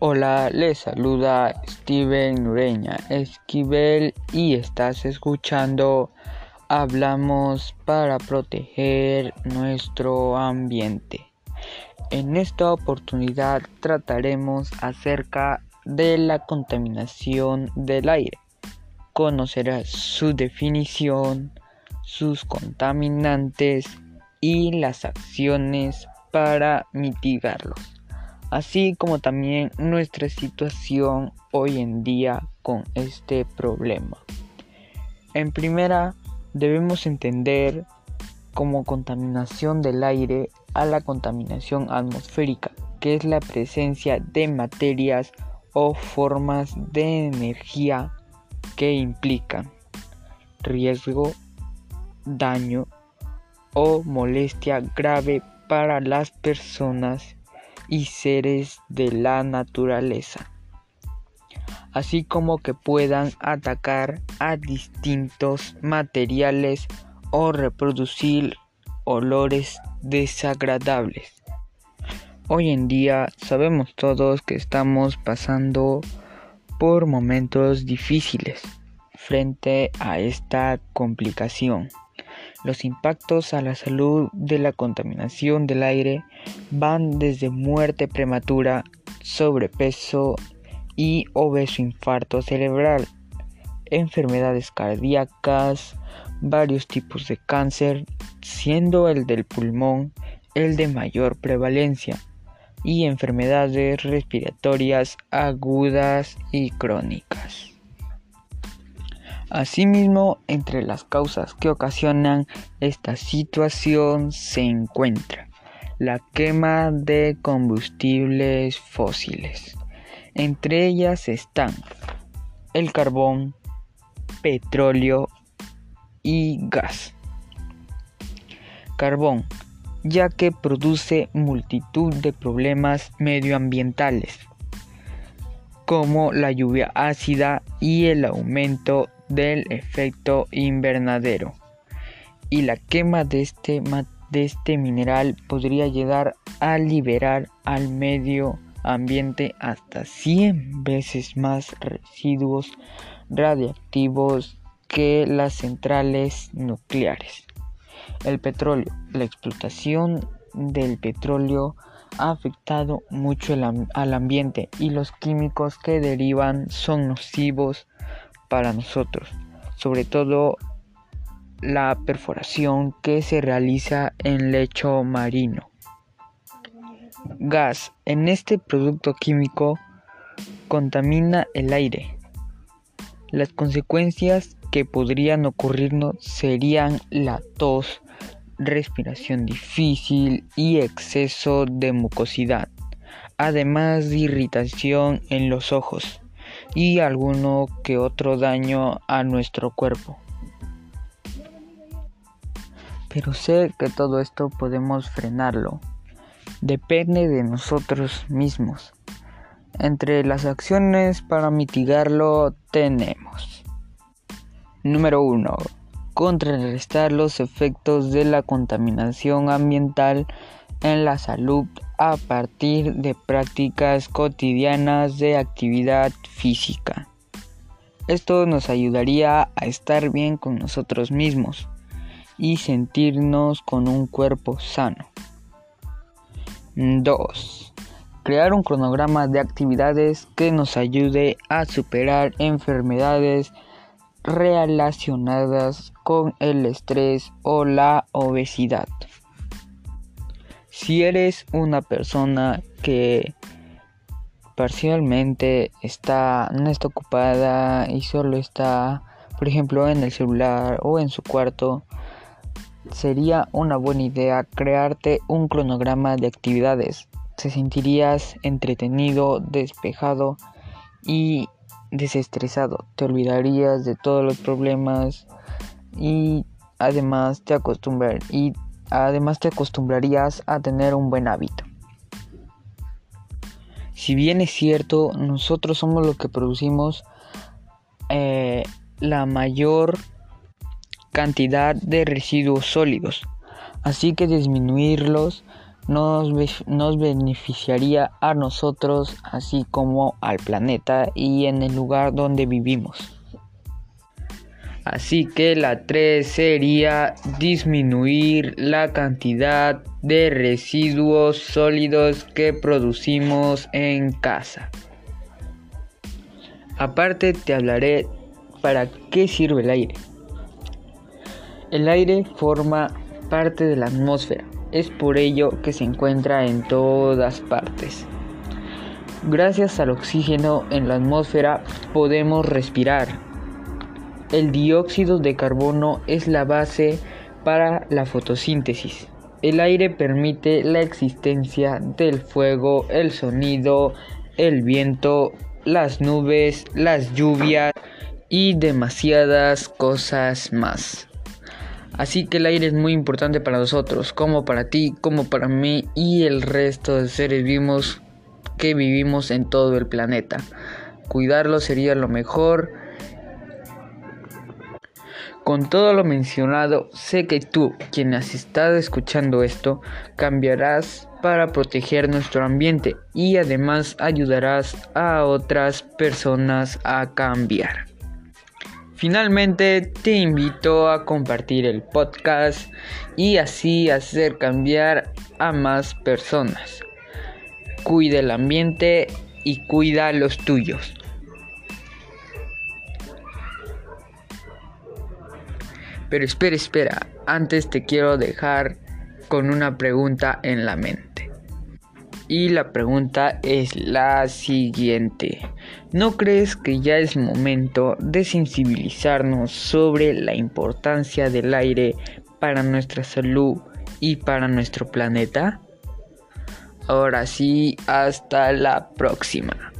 Hola, les saluda Steven Ureña Esquivel y estás escuchando Hablamos para proteger nuestro ambiente. En esta oportunidad trataremos acerca de la contaminación del aire. Conocerás su definición, sus contaminantes y las acciones para mitigarlos así como también nuestra situación hoy en día con este problema. En primera, debemos entender como contaminación del aire a la contaminación atmosférica, que es la presencia de materias o formas de energía que implican riesgo, daño o molestia grave para las personas y seres de la naturaleza, así como que puedan atacar a distintos materiales o reproducir olores desagradables. Hoy en día sabemos todos que estamos pasando por momentos difíciles frente a esta complicación. Los impactos a la salud de la contaminación del aire van desde muerte prematura, sobrepeso y obeso infarto cerebral, enfermedades cardíacas, varios tipos de cáncer, siendo el del pulmón el de mayor prevalencia, y enfermedades respiratorias agudas y crónicas. Asimismo, entre las causas que ocasionan esta situación se encuentra la quema de combustibles fósiles. Entre ellas están el carbón, petróleo y gas. Carbón, ya que produce multitud de problemas medioambientales, como la lluvia ácida y el aumento del efecto invernadero y la quema de este, de este mineral podría llegar a liberar al medio ambiente hasta 100 veces más residuos radiactivos que las centrales nucleares. El petróleo, la explotación del petróleo ha afectado mucho al ambiente y los químicos que derivan son nocivos para nosotros, sobre todo la perforación que se realiza en lecho marino. Gas. En este producto químico contamina el aire. Las consecuencias que podrían ocurrirnos serían la tos, respiración difícil y exceso de mucosidad, además de irritación en los ojos y alguno que otro daño a nuestro cuerpo. Pero sé que todo esto podemos frenarlo. Depende de nosotros mismos. Entre las acciones para mitigarlo tenemos. Número 1. Contrarrestar los efectos de la contaminación ambiental en la salud a partir de prácticas cotidianas de actividad física. Esto nos ayudaría a estar bien con nosotros mismos y sentirnos con un cuerpo sano. 2. Crear un cronograma de actividades que nos ayude a superar enfermedades relacionadas con el estrés o la obesidad. Si eres una persona que parcialmente está no está ocupada y solo está, por ejemplo, en el celular o en su cuarto, sería una buena idea crearte un cronograma de actividades. Te sentirías entretenido, despejado y desestresado. Te olvidarías de todos los problemas y además te acostumbrar Además te acostumbrarías a tener un buen hábito. Si bien es cierto, nosotros somos los que producimos eh, la mayor cantidad de residuos sólidos. Así que disminuirlos nos, nos beneficiaría a nosotros así como al planeta y en el lugar donde vivimos. Así que la 3 sería disminuir la cantidad de residuos sólidos que producimos en casa. Aparte te hablaré para qué sirve el aire. El aire forma parte de la atmósfera, es por ello que se encuentra en todas partes. Gracias al oxígeno en la atmósfera podemos respirar, el dióxido de carbono es la base para la fotosíntesis. El aire permite la existencia del fuego, el sonido, el viento, las nubes, las lluvias y demasiadas cosas más. Así que el aire es muy importante para nosotros, como para ti, como para mí y el resto de seres vivos que vivimos en todo el planeta. Cuidarlo sería lo mejor con todo lo mencionado, sé que tú, quien has estado escuchando esto, cambiarás para proteger nuestro ambiente y además ayudarás a otras personas a cambiar. Finalmente te invito a compartir el podcast y así hacer cambiar a más personas. Cuida el ambiente y cuida los tuyos. Pero espera, espera, antes te quiero dejar con una pregunta en la mente. Y la pregunta es la siguiente. ¿No crees que ya es momento de sensibilizarnos sobre la importancia del aire para nuestra salud y para nuestro planeta? Ahora sí, hasta la próxima.